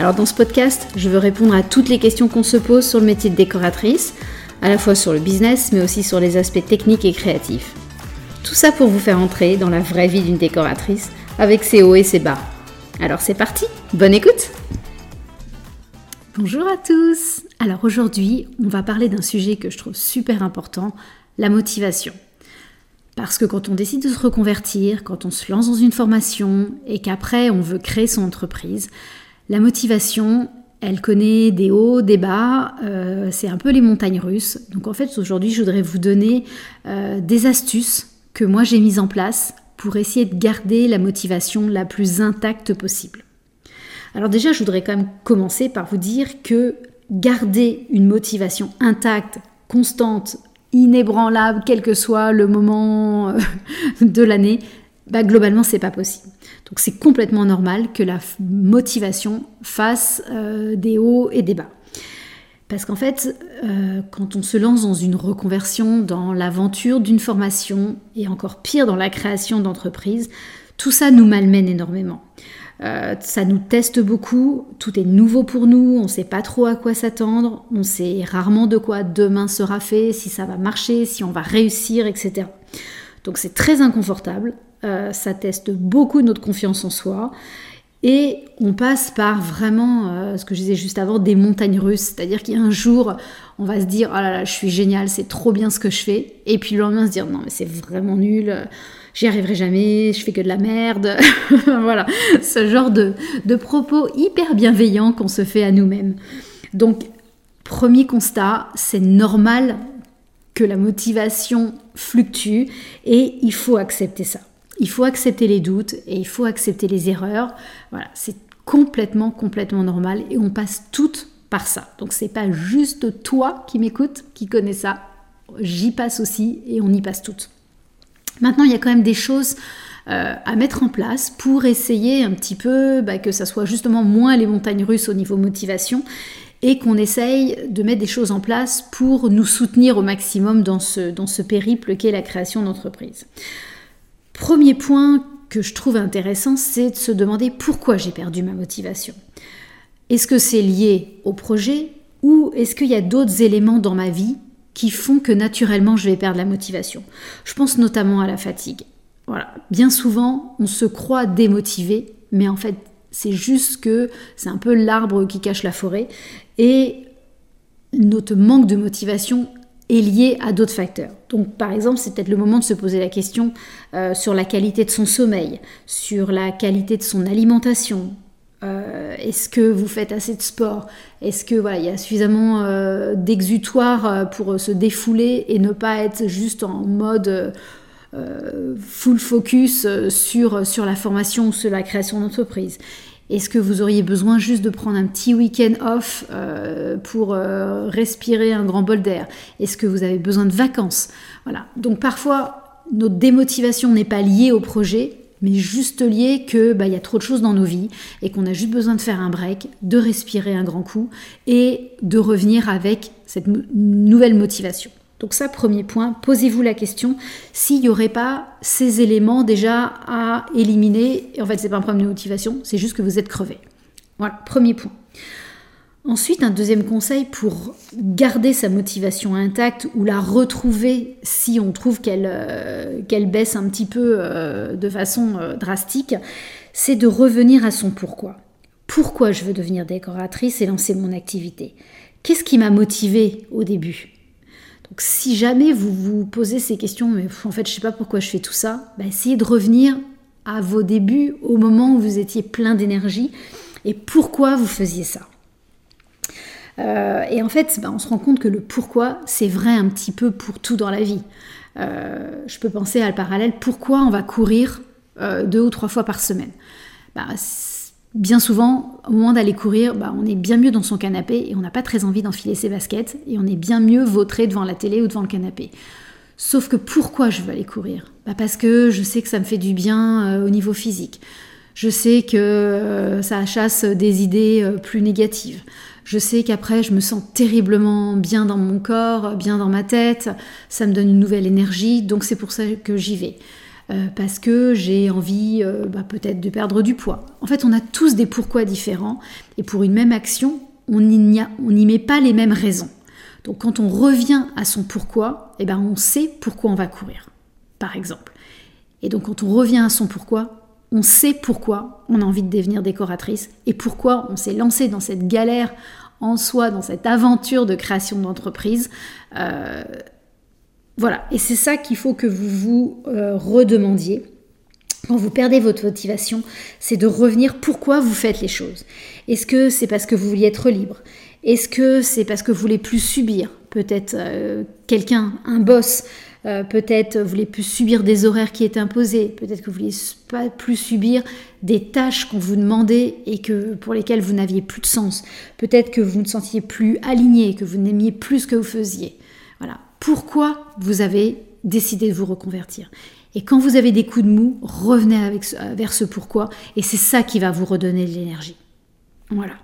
Alors dans ce podcast, je veux répondre à toutes les questions qu'on se pose sur le métier de décoratrice, à la fois sur le business mais aussi sur les aspects techniques et créatifs. Tout ça pour vous faire entrer dans la vraie vie d'une décoratrice avec ses hauts et ses bas. Alors c'est parti, bonne écoute Bonjour à tous Alors aujourd'hui, on va parler d'un sujet que je trouve super important, la motivation. Parce que quand on décide de se reconvertir, quand on se lance dans une formation et qu'après on veut créer son entreprise, la motivation, elle connaît des hauts, des bas, euh, c'est un peu les montagnes russes. Donc en fait aujourd'hui je voudrais vous donner euh, des astuces que moi j'ai mises en place pour essayer de garder la motivation la plus intacte possible. Alors déjà je voudrais quand même commencer par vous dire que garder une motivation intacte, constante, inébranlable, quel que soit le moment euh, de l'année, bah, globalement, c'est pas possible. Donc, c'est complètement normal que la motivation fasse euh, des hauts et des bas. Parce qu'en fait, euh, quand on se lance dans une reconversion, dans l'aventure d'une formation, et encore pire dans la création d'entreprise, tout ça nous malmène énormément. Euh, ça nous teste beaucoup, tout est nouveau pour nous, on ne sait pas trop à quoi s'attendre, on sait rarement de quoi demain sera fait, si ça va marcher, si on va réussir, etc. Donc c'est très inconfortable, euh, ça teste beaucoup notre confiance en soi. Et on passe par vraiment, euh, ce que je disais juste avant, des montagnes russes. C'est-à-dire qu'un jour, on va se dire, oh là là, je suis génial, c'est trop bien ce que je fais. Et puis le lendemain, se dire, non, mais c'est vraiment nul j'y arriverai jamais, je fais que de la merde. voilà, ce genre de, propos hyper bienveillants qu'on se fait à nous-mêmes. Donc, premier constat, c'est normal que la motivation fluctue et il faut accepter ça. Il faut accepter les doutes et il faut accepter les erreurs. Voilà, c'est complètement, complètement normal et on passe toutes par ça. Donc c'est pas juste toi qui m'écoutes, qui connais ça. J'y passe aussi et on y passe toutes. Maintenant, il y a quand même des choses euh, à mettre en place pour essayer un petit peu bah, que ça soit justement moins les montagnes russes au niveau motivation et qu'on essaye de mettre des choses en place pour nous soutenir au maximum dans ce, dans ce périple qu'est la création d'entreprise. Premier point que je trouve intéressant, c'est de se demander pourquoi j'ai perdu ma motivation. Est-ce que c'est lié au projet ou est-ce qu'il y a d'autres éléments dans ma vie qui font que naturellement je vais perdre la motivation? Je pense notamment à la fatigue. Bien souvent on se croit démotivé, mais en fait c'est juste que c'est un peu l'arbre qui cache la forêt et notre manque de motivation est lié à d'autres facteurs. Donc par exemple, c'est peut-être le moment de se poser la question euh, sur la qualité de son sommeil, sur la qualité de son alimentation, euh, est-ce que vous faites assez de sport? Est-ce que voilà, il y a suffisamment euh, d'exutoire euh, pour se défouler et ne pas être juste en mode full focus sur, sur la formation ou sur la création d'entreprise? Est-ce que vous auriez besoin juste de prendre un petit week-end off pour respirer un grand bol d'air? Est-ce que vous avez besoin de vacances? Voilà. Donc parfois, notre démotivation n'est pas liée au projet, mais juste lié que bah, y a trop de choses dans nos vies et qu'on a juste besoin de faire un break, de respirer un grand coup et de revenir avec cette nouvelle motivation. Donc ça, premier point, posez-vous la question s'il n'y aurait pas ces éléments déjà à éliminer. En fait, c'est pas un problème de motivation, c'est juste que vous êtes crevé. Voilà, premier point. Ensuite, un deuxième conseil pour garder sa motivation intacte ou la retrouver si on trouve qu'elle euh, baisse un petit peu euh, de façon euh, drastique, c'est de revenir à son pourquoi. Pourquoi je veux devenir décoratrice et lancer mon activité? Qu'est-ce qui m'a motivé au début? Donc si jamais vous vous posez ces questions, mais en fait je ne sais pas pourquoi je fais tout ça, bah, essayez de revenir à vos débuts, au moment où vous étiez plein d'énergie et pourquoi vous faisiez ça. Euh, et en fait, bah, on se rend compte que le pourquoi, c'est vrai un petit peu pour tout dans la vie. Euh, je peux penser à le parallèle, pourquoi on va courir euh, deux ou trois fois par semaine? Bah, bien souvent, au moment d'aller courir, bah, on est bien mieux dans son canapé et on n'a pas très envie d'enfiler ses baskets et on est bien mieux vautré devant la télé ou devant le canapé. Sauf que pourquoi je veux aller courir? Bah Parce que je sais que ça me fait du bien euh, au niveau physique. Je sais que euh, ça chasse des idées euh, plus négatives. Je sais qu'après, je me sens terriblement bien dans mon corps, bien dans ma tête. Ça me donne une nouvelle énergie, donc c'est pour ça que j'y vais. Euh, parce que j'ai envie euh, bah, peut-être de perdre du poids. En fait, on a tous des pourquoi différents et pour une même action, on n'y met pas les mêmes raisons. Donc quand on revient à son pourquoi, eh ben, on sait pourquoi on va courir, par exemple. Et donc quand on revient à son pourquoi, on sait pourquoi on a envie de devenir décoratrice et pourquoi on s'est lancé dans cette galère en soi, dans cette aventure de création d'entreprise. Euh, voilà, et c'est ça qu'il faut que vous vous euh, redemandiez. Quand vous perdez votre motivation, c'est de revenir pourquoi vous faites les choses. Est-ce que c'est parce que vous vouliez être libre? Est-ce que c'est parce que vous voulez plus subir? Peut-être euh, quelqu'un, un boss, euh, peut-être vous voulez plus subir des horaires qui étaient imposés, peut-être que vous voulez pas plus subir des tâches qu'on vous demandait et que pour lesquelles vous n'aviez plus de sens. Peut-être que vous ne sentiez plus aligné, que vous n'aimiez plus ce que vous faisiez. Pourquoi vous avez décidé de vous reconvertir. Et quand vous avez des coups de mou, revenez avec, vers ce pourquoi, et c'est ça qui va vous redonner de l'énergie. Voilà.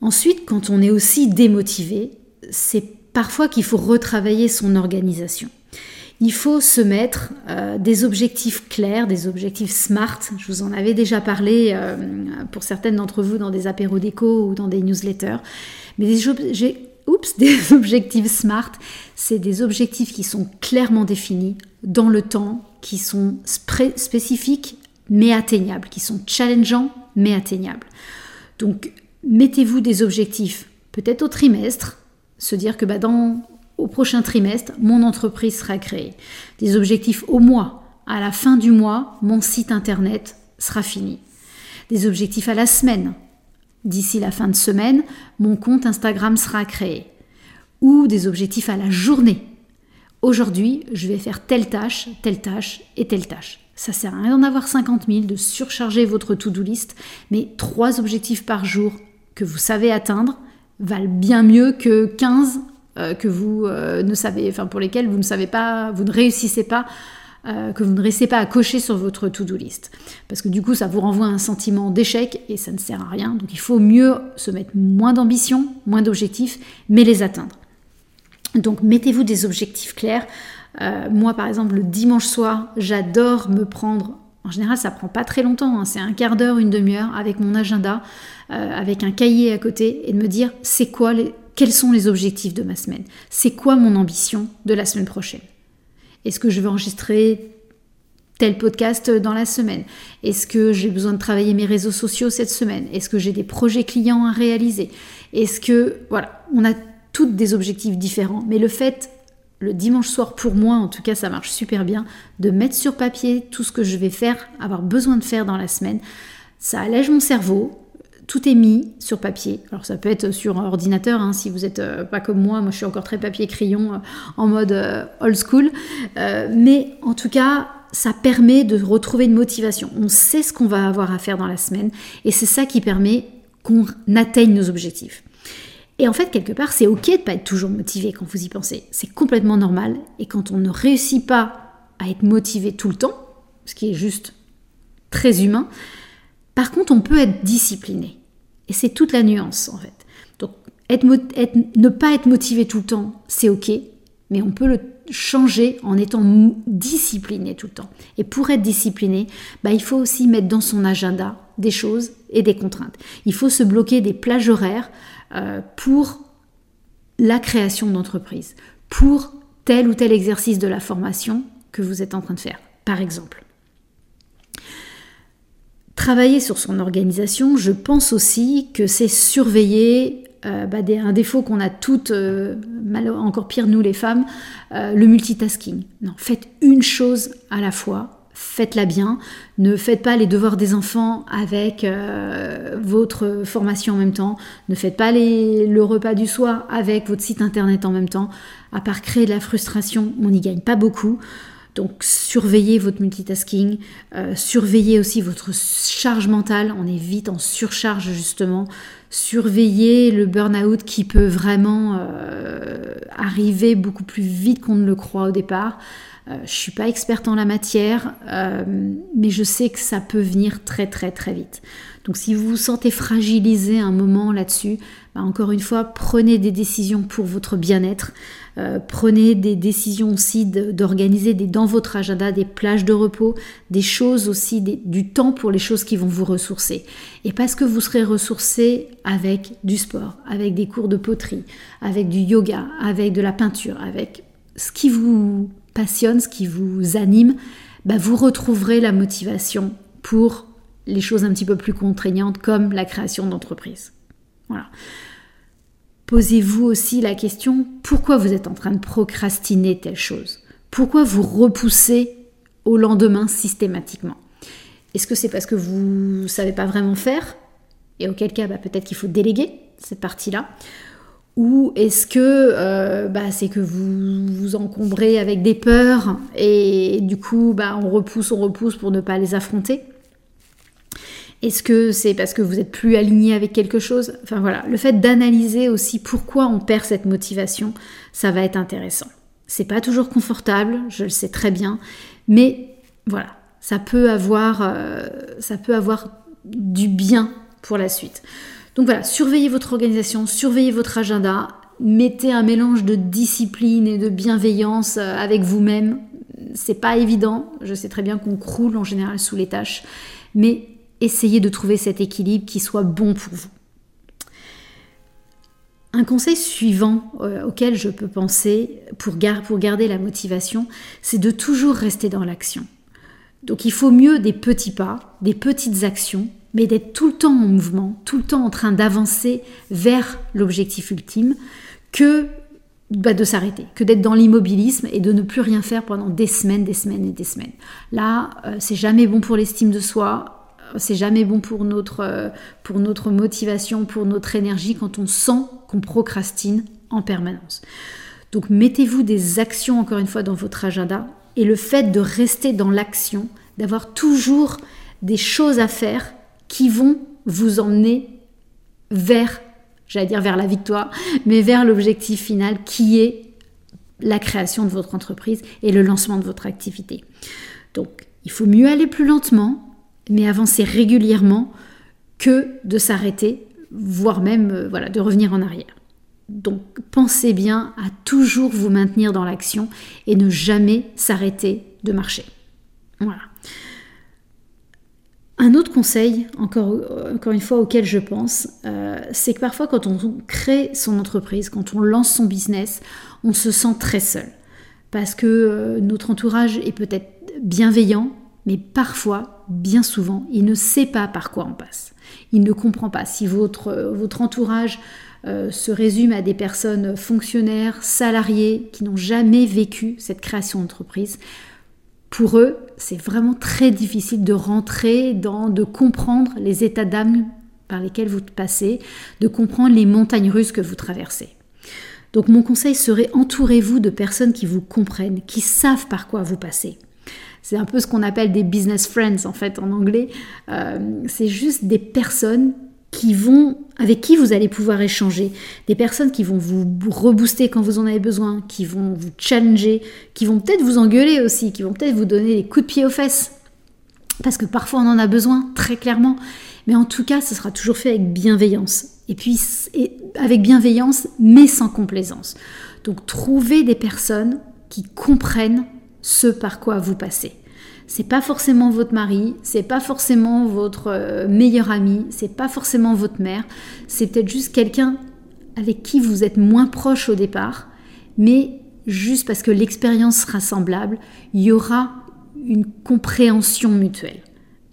Ensuite, quand on est aussi démotivé, c'est parfois qu'il faut retravailler son organisation. Il faut se mettre euh, des objectifs clairs, des objectifs SMART. Je vous en avais déjà parlé euh, pour certaines d'entre vous dans des apéros déco ou dans des newsletters. Mais des, oups, des objectifs SMART, c'est des objectifs qui sont clairement définis dans le temps, qui sont spécifiques mais atteignables, qui sont challengeants mais atteignables. Donc mettez-vous des objectifs, peut-être au trimestre, se dire que bah, dans, au prochain trimestre, mon entreprise sera créée. Des objectifs au mois, à la fin du mois, mon site internet sera fini. Des objectifs à la semaine, D'ici la fin de semaine, mon compte Instagram sera créé. Ou des objectifs à la journée. Aujourd'hui, je vais faire telle tâche, telle tâche et telle tâche. Ça sert à rien d'en avoir 50 000, de surcharger votre to-do list, mais trois objectifs par jour que vous savez atteindre valent bien mieux que 15 euh, que vous euh, ne savez, enfin pour lesquels vous ne savez pas, vous ne réussissez pas euh, que vous ne restez pas à cocher sur votre to-do list. Parce que du coup, ça vous renvoie un sentiment d'échec et ça ne sert à rien. Donc il faut mieux se mettre moins d'ambition, moins d'objectifs, mais les atteindre. Donc mettez-vous des objectifs clairs. Euh, moi, par exemple, le dimanche soir, j'adore me prendre en général, ça prend pas très longtemps, hein. c'est un quart d'heure, une demi-heure avec mon agenda, euh, avec un cahier à côté et de me dire c'est quoi quels sont les objectifs de ma semaine, c'est quoi mon ambition de la semaine prochaine? Est-ce que je vais enregistrer tel podcast dans la semaine? Est-ce que j'ai besoin de travailler mes réseaux sociaux cette semaine? Est-ce que j'ai des projets clients à réaliser? Est-ce que, voilà, on a toutes des objectifs différents, mais le fait, le dimanche soir pour moi, en tout cas ça marche super bien, de mettre sur papier tout ce que je vais faire, avoir besoin de faire dans la semaine, ça allège mon cerveau, tout est mis sur papier. Alors ça peut être sur ordinateur, hein, si vous n'êtes euh, pas comme moi, moi je suis encore très papier-crayon euh, en mode euh, old school. mais en tout cas, ça permet de retrouver une motivation. On sait ce qu'on va avoir à faire dans la semaine et c'est ça qui permet qu'on atteigne nos objectifs. Et en fait, quelque part, c'est ok de ne pas être toujours motivé quand vous y pensez. C'est complètement normal. Et quand on ne réussit pas à être motivé tout le temps, ce qui est juste très humain, par contre, on peut être discipliné. Et c'est toute la nuance, en fait. Donc, ne pas être motivé tout le temps, c'est OK, mais on peut le changer en étant discipliné tout le temps. Et pour être discipliné, bah, il faut aussi mettre dans son agenda des choses et des contraintes. Il faut se bloquer des plages horaires euh, pour la création d'entreprise, pour tel ou tel exercice de la formation que vous êtes en train de faire, par exemple. Travailler sur son organisation, je pense aussi que c'est surveiller euh, bah, un défaut qu'on a toutes, euh, encore pire nous les femmes, euh, le multitasking. Non, faites une chose à la fois, faites-la bien. Ne faites pas les devoirs des enfants avec votre formation en même temps. Ne faites pas le repas du soir avec votre site internet en même temps. À part créer de la frustration, on n'y gagne pas beaucoup. Donc surveillez votre multitasking, euh, surveillez aussi votre charge mentale, on est vite en surcharge justement, surveillez le burn-out qui peut vraiment euh, arriver beaucoup plus vite qu'on ne le croit au départ. Euh, je suis pas experte en la matière, mais je sais que ça peut venir très très très vite. Donc si vous vous sentez fragilisé un moment là-dessus, bah, encore une fois, prenez des décisions pour votre bien-être. Euh, prenez des décisions aussi d'organiser dans votre agenda des plages de repos, des choses aussi, du temps pour les choses qui vont vous ressourcer. Et parce que vous serez ressourcé avec du sport, avec des cours de poterie, avec du yoga, avec de la peinture, avec ce qui vous passionne, ce qui vous anime, bah, vous retrouverez la motivation pour les choses un petit peu plus contraignantes comme la création d'entreprise. Voilà. Posez-vous aussi la question pourquoi vous êtes en train de procrastiner telle chose? Pourquoi vous repoussez au lendemain systématiquement? Est-ce que c'est parce que vous ne savez pas vraiment faire? Et auquel cas, bah, peut-être qu'il faut déléguer cette partie-là. Ou est-ce que euh, bah, c'est que vous vous encombrez avec des peurs et du coup bah, on repousse, on repousse pour ne pas les affronter? Est-ce que c'est parce que vous êtes plus aligné avec quelque chose? Enfin voilà, le fait d'analyser aussi pourquoi on perd cette motivation, ça va être intéressant. C'est pas toujours confortable, je le sais très bien, mais voilà, ça peut avoir, euh, du bien pour la suite. Donc voilà, surveillez votre organisation, surveillez votre agenda, mettez un mélange de discipline et de bienveillance euh, avec vous-même. C'est pas évident, je sais très bien qu'on croule en général sous les tâches, mais essayez de trouver cet équilibre qui soit bon pour vous. Un conseil suivant euh, auquel je peux penser pour, garder la motivation, c'est de toujours rester dans l'action. Donc il faut mieux des petits pas, des petites actions, mais d'être tout le temps en mouvement, tout le temps en train d'avancer vers l'objectif ultime, que bah, de s'arrêter, que d'être dans l'immobilisme et de ne plus rien faire pendant des semaines, des semaines et des semaines. Là, euh, c'est jamais bon pour l'estime de soi, c'est jamais bon pour notre, euh, pour notre motivation, pour notre énergie quand on sent qu'on procrastine en permanence. Donc mettez-vous des actions encore une fois dans votre agenda et le fait de rester dans l'action, d'avoir toujours des choses à faire qui vont vous emmener vers, j'allais dire vers la victoire, mais vers l'objectif final qui est la création de votre entreprise et le lancement de votre activité. Donc il faut mieux aller plus lentement, mais avancer régulièrement que de s'arrêter, voire même euh, voilà, de revenir en arrière. Donc pensez bien à toujours vous maintenir dans l'action et ne jamais s'arrêter de marcher. Voilà. Un autre conseil, encore, encore une fois, auquel je pense, euh, c'est que parfois quand on crée son entreprise, quand on lance son business, on se sent très seul. Parce que euh, notre entourage est peut-être bienveillant, mais parfois, bien souvent, il ne sait pas par quoi on passe. Il ne comprend pas. Si votre, votre entourage euh, se résume à des personnes fonctionnaires, salariés, qui n'ont jamais vécu cette création d'entreprise, pour eux, c'est vraiment très difficile de rentrer dans, de comprendre les états d'âme par lesquels vous passez, de comprendre les montagnes russes que vous traversez. Donc mon conseil serait entourez-vous de personnes qui vous comprennent, qui savent par quoi vous passez. C'est un peu ce qu'on appelle des business friends en fait en anglais. Euh, c'est juste des personnes qui vont, avec qui vous allez pouvoir échanger, des personnes qui vont vous rebooster quand vous en avez besoin, qui vont vous challenger, qui vont peut-être vous engueuler aussi, qui vont peut-être vous donner des coups de pied aux fesses, parce que parfois on en a besoin, très clairement. Mais en tout cas, ce sera toujours fait avec bienveillance. Et puis, avec bienveillance, mais sans complaisance. Donc, trouvez des personnes qui comprennent ce par quoi vous passez. C'est pas forcément votre mari, c'est pas forcément votre euh, meilleur ami, c'est pas forcément votre mère, c'est peut-être juste quelqu'un avec qui vous êtes moins proche au départ, mais juste parce que l'expérience sera semblable, il y aura une compréhension mutuelle.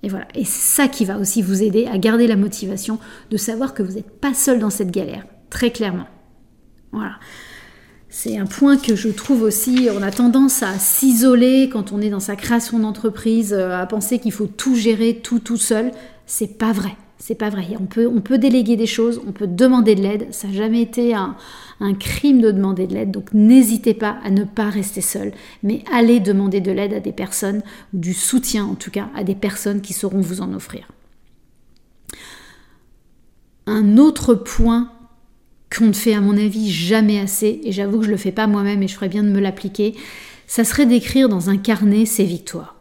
Et voilà, et c'est ça qui va aussi vous aider à garder la motivation de savoir que vous n'êtes pas seul dans cette galère, très clairement. Voilà. C'est un point que je trouve aussi, on a tendance à s'isoler quand on est dans sa création d'entreprise, euh, à penser qu'il faut tout gérer tout tout seul. C'est pas vrai. C'est pas vrai. On peut, déléguer des choses, on peut demander de l'aide. Ça n'a jamais été un, un crime de demander de l'aide. Donc n'hésitez pas à ne pas rester seul, mais allez demander de l'aide à des personnes, ou du soutien en tout cas, à des personnes qui sauront vous en offrir. Un autre point qu'on ne fait à mon avis jamais assez, et j'avoue que je ne le fais pas moi-même et je ferais bien de me l'appliquer, ça serait d'écrire dans un carnet ses victoires.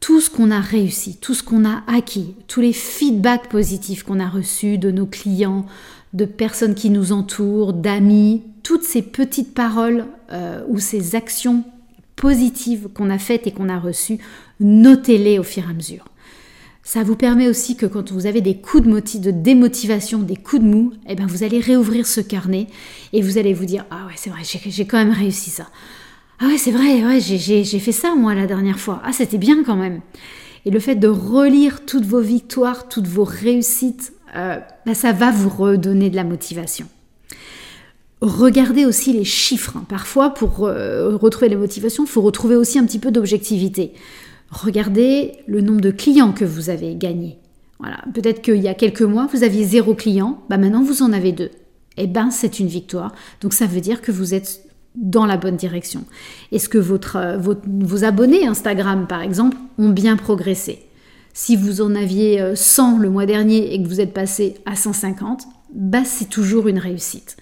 Tout ce qu'on a réussi, tout ce qu'on a acquis, tous les feedbacks positifs qu'on a reçus de nos clients, de personnes qui nous entourent, d'amis, toutes ces petites paroles euh, ou ces actions positives qu'on a faites et qu'on a reçues, notez-les au fur et à mesure. Ça vous permet aussi que quand vous avez des coups de, de démotivation, des coups de mou, eh ben vous allez réouvrir ce carnet et vous allez vous dire Ah ouais, c'est vrai, j'ai quand même réussi ça. Ah ouais, c'est vrai, ouais, j'ai fait ça moi la dernière fois. Ah, c'était bien quand même. Et le fait de relire toutes vos victoires, toutes vos réussites, euh, bah, ça va vous redonner de la motivation. Regardez aussi les chiffres. Parfois, pour euh, retrouver la motivation, il faut retrouver aussi un petit peu d'objectivité. Regardez le nombre de clients que vous avez gagnés. Voilà, peut-être qu'il y a quelques mois, vous aviez zéro client, bah maintenant vous en avez deux. Eh ben, c'est une victoire. Donc ça veut dire que vous êtes dans la bonne direction. Est-ce que votre, vos abonnés Instagram, par exemple, ont bien progressé? Si vous en aviez 100 euh, le mois dernier et que vous êtes passé à 150, bah, c'est toujours une réussite.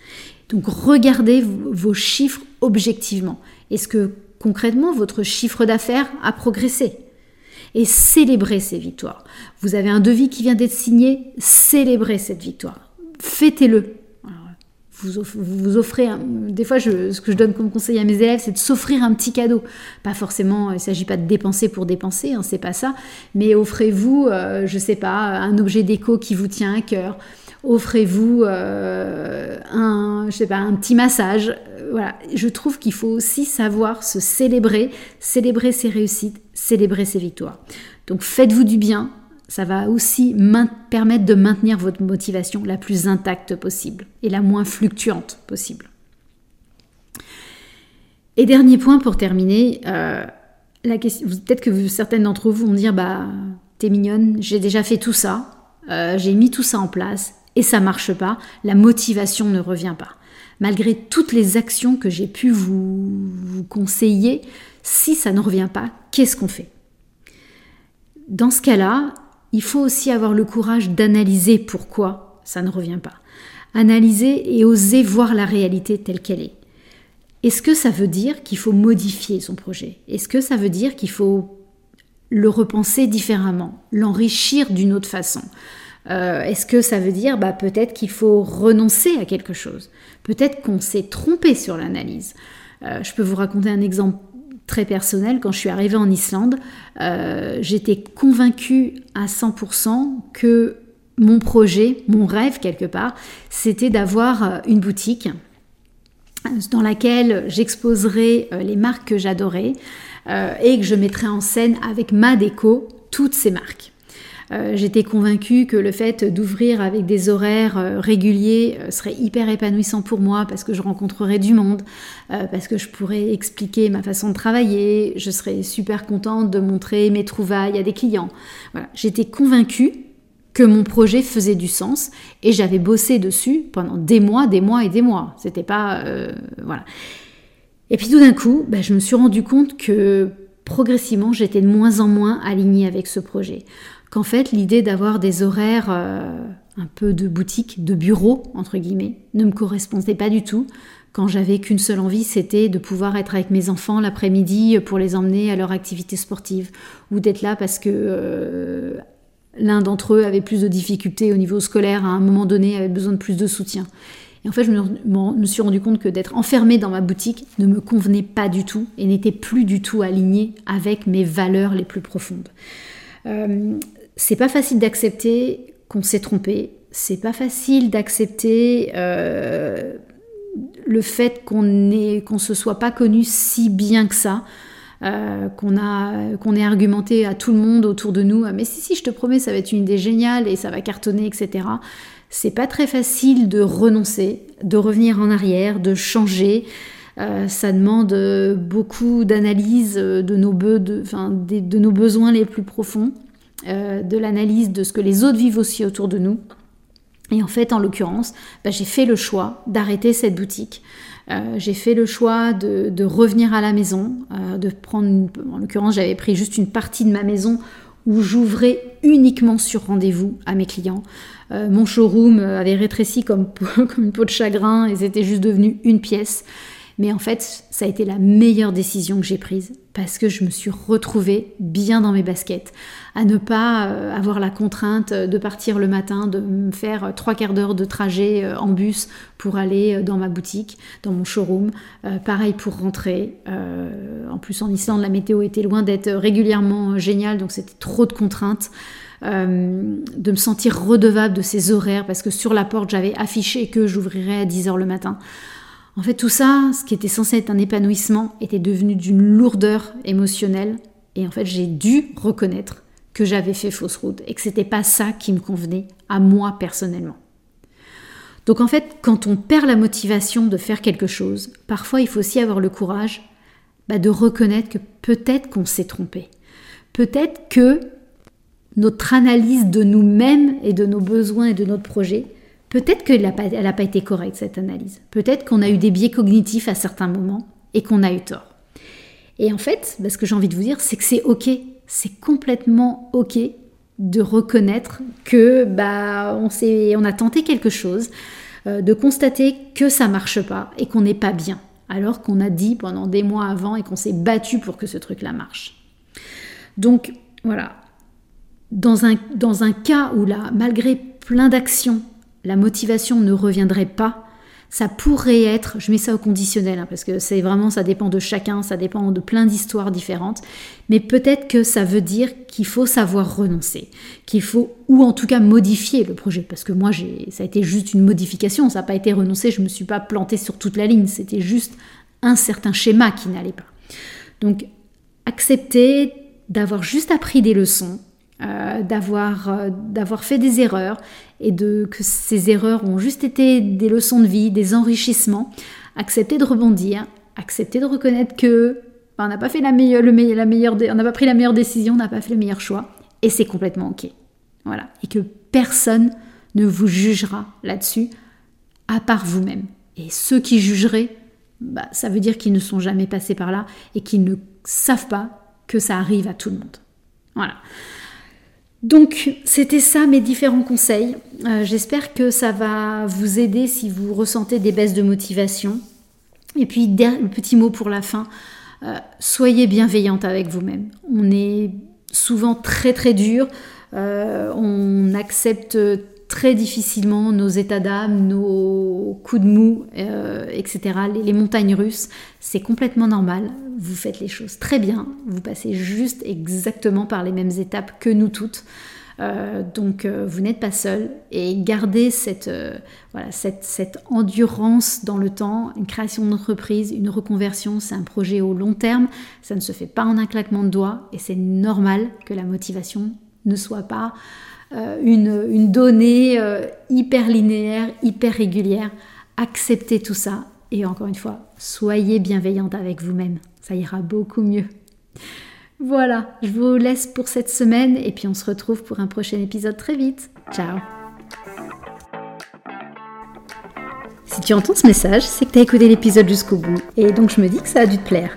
Donc regardez vos chiffres objectivement. Est-ce que concrètement votre chiffre d'affaires a progressé et célébrez ces victoires. Vous avez un devis qui vient d'être signé, célébrez cette victoire. Fêtez-le. Vous, vous offrez, des fois, ce que je donne comme conseil à mes élèves, c'est de s'offrir un petit cadeau. Pas forcément, il ne s'agit pas de dépenser pour dépenser, hein, c'est pas ça, mais offrez-vous, euh, je sais pas, un objet déco qui vous tient à cœur, offrez-vous euh, un, je sais pas, un petit massage. Euh, je trouve qu'il faut aussi savoir se célébrer, célébrer ses réussites, célébrer ses victoires. Donc faites-vous du bien, ça va aussi permettre de maintenir votre motivation la plus intacte possible et la moins fluctuante possible. Et dernier point pour terminer, euh, peut-être que certaines d'entre vous vont dire bah t'es mignonne, j'ai déjà fait tout ça, j'ai mis tout ça en place, et ça marche pas, la motivation ne revient pas. Malgré toutes les actions que j'ai pu vous, conseiller, si ça ne revient pas, qu'est-ce qu'on fait? Dans ce cas-là, il faut aussi avoir le courage d'analyser pourquoi ça ne revient pas. Analyser et oser voir la réalité telle qu'elle est. Est-ce que ça veut dire qu'il faut modifier son projet? Est-ce que ça veut dire qu'il faut le repenser différemment, l'enrichir d'une autre façon? Euh, est-ce que ça veut dire bah, peut-être qu'il faut renoncer à quelque chose? Peut-être qu'on s'est trompé sur l'analyse. Euh, je peux vous raconter un exemple très personnel. Quand je suis arrivée en Islande, euh, j'étais convaincue à 100% que mon projet, mon rêve quelque part, c'était d'avoir une boutique dans laquelle j'exposerais les marques que j'adorais et que je mettrais en scène avec ma déco toutes ces marques. Euh, j'étais convaincue que le fait d'ouvrir avec des horaires euh, réguliers euh, serait hyper épanouissant pour moi parce que je rencontrerais du monde, parce que je pourrais expliquer ma façon de travailler, je serais super contente de montrer mes trouvailles à des clients. Voilà. J'étais convaincue que mon projet faisait du sens et j'avais bossé dessus pendant des mois, des mois et des mois. C'était pas voilà. Et puis tout d'un coup, bah, je me suis rendu compte que progressivement, j'étais de moins en moins alignée avec ce projet qu'en fait l'idée d'avoir des horaires euh, un peu de boutique, de bureau, entre guillemets, ne me correspondait pas du tout. Quand j'avais qu'une seule envie, c'était de pouvoir être avec mes enfants l'après-midi pour les emmener à leur activité sportive, ou d'être là parce que euh, l'un d'entre eux avait plus de difficultés au niveau scolaire, à un moment donné avait besoin de plus de soutien. Et en fait, je me, suis rendu compte que d'être enfermée dans ma boutique ne me convenait pas du tout et n'était plus du tout aligné avec mes valeurs les plus profondes. Euh, c'est pas facile d'accepter qu'on s'est trompé. C'est pas facile d'accepter euh, le fait qu'on ne se soit pas connu si bien que ça. Euh, qu'on ait argumenté à tout le monde autour de nous ah, mais si si je te promets ça va être une idée géniale et ça va cartonner etc c'est pas très facile de renoncer de revenir en arrière de changer euh, ça demande beaucoup d'analyse de, nos de, nos besoins les plus profonds de l'analyse de ce que les autres vivent aussi autour de nous. Et en fait, en l'occurrence, bah, j'ai fait le choix d'arrêter cette boutique. Euh, j'ai fait le choix de, revenir à la maison, euh, de prendre, en l'occurrence, j'avais pris juste une partie de ma maison où j'ouvrais uniquement sur rendez-vous à mes clients. Euh, mon showroom avait rétréci comme, comme une peau de chagrin et c'était juste devenu une pièce. Mais en fait, ça a été la meilleure décision que j'ai prise parce que je me suis retrouvée bien dans mes baskets, à ne pas euh, avoir la contrainte de partir le matin, de me faire trois quarts d'heure de trajet euh, en bus pour aller euh, dans ma boutique, dans mon showroom. pareil pour rentrer. en plus, en Islande, la météo était loin d'être régulièrement géniale, donc c'était trop de contraintes. de me sentir redevable de ces horaires parce que sur la porte j'avais affiché que j'ouvrirais à 10h le matin. En fait, tout ça, ce qui était censé être un épanouissement, était devenu d'une lourdeur émotionnelle. Et en fait, j'ai dû reconnaître que j'avais fait fausse route et que c'était pas ça qui me convenait à moi personnellement. Donc en fait, quand on perd la motivation de faire quelque chose, parfois il faut aussi avoir le courage bah, de reconnaître que peut-être qu'on s'est trompé. Peut-être que notre analyse de nous-mêmes et de nos besoins et de notre projet Peut-être qu'elle n'a pas, été correcte, cette analyse. Peut-être qu'on a eu des biais cognitifs à certains moments et qu'on a eu tort. Et en fait, bah, ce que j'ai envie de vous dire, c'est que c'est OK. C'est complètement OK de reconnaître que bah, on, on a tenté quelque chose, euh, de constater que ça marche pas et qu'on n'est pas bien, alors qu'on a dit pendant des mois avant et qu'on s'est battu pour que ce truc-là marche. Donc voilà, dans un, dans un cas où là, malgré plein d'actions, la motivation ne reviendrait pas, ça pourrait être, je mets ça au conditionnel, hein, parce que c'est vraiment, ça dépend de chacun, ça dépend de plein d'histoires différentes, mais peut-être que ça veut dire qu'il faut savoir renoncer, qu'il faut, ou en tout cas modifier le projet, parce que moi, ça a été juste une modification, ça n'a pas été renoncé, je ne me suis pas planté sur toute la ligne, c'était juste un certain schéma qui n'allait pas. Donc, accepter d'avoir juste appris des leçons, euh, d'avoir euh, d'avoir fait des erreurs et de que ces erreurs ont juste été des leçons de vie, des enrichissements. Accepter de rebondir, accepter de reconnaître que ben, on n'a pas fait la meilleure, le la meilleure, on n'a pas pris la meilleure décision, on n'a pas fait le meilleur choix, et c'est complètement ok. Voilà, et que personne ne vous jugera là-dessus, à part vous-même. Et ceux qui jugeraient, bah, ça veut dire qu'ils ne sont jamais passés par là et qu'ils ne savent pas que ça arrive à tout le monde. Voilà. Donc, c'était ça mes différents conseils. Euh, j'espère que ça va vous aider si vous ressentez des baisses de motivation. Et puis, le petit mot pour la fin, euh, soyez bienveillante avec vous-même. On est souvent très très dur, euh, on accepte très difficilement nos états d'âme, nos coups de mou, etc., les montagnes russes. C'est complètement normal vous faites les choses très bien, vous passez juste exactement par les mêmes étapes que nous toutes. Euh, donc euh, vous n'êtes pas seul et gardez cette, euh, voilà, cette, cette, endurance dans le temps. Une création d'entreprise, une reconversion, c'est un projet au long terme. Ça ne se fait pas en un claquement de doigts et c'est normal que la motivation ne soit pas une, une, donnée hyper linéaire, hyper régulière. Acceptez tout ça et encore une fois, soyez bienveillante avec vous-même ça ira beaucoup mieux. Voilà, je vous laisse pour cette semaine et puis on se retrouve pour un prochain épisode très vite. Ciao Si tu entends ce message, c'est que tu as écouté l'épisode jusqu'au bout et donc je me dis que ça a dû te plaire.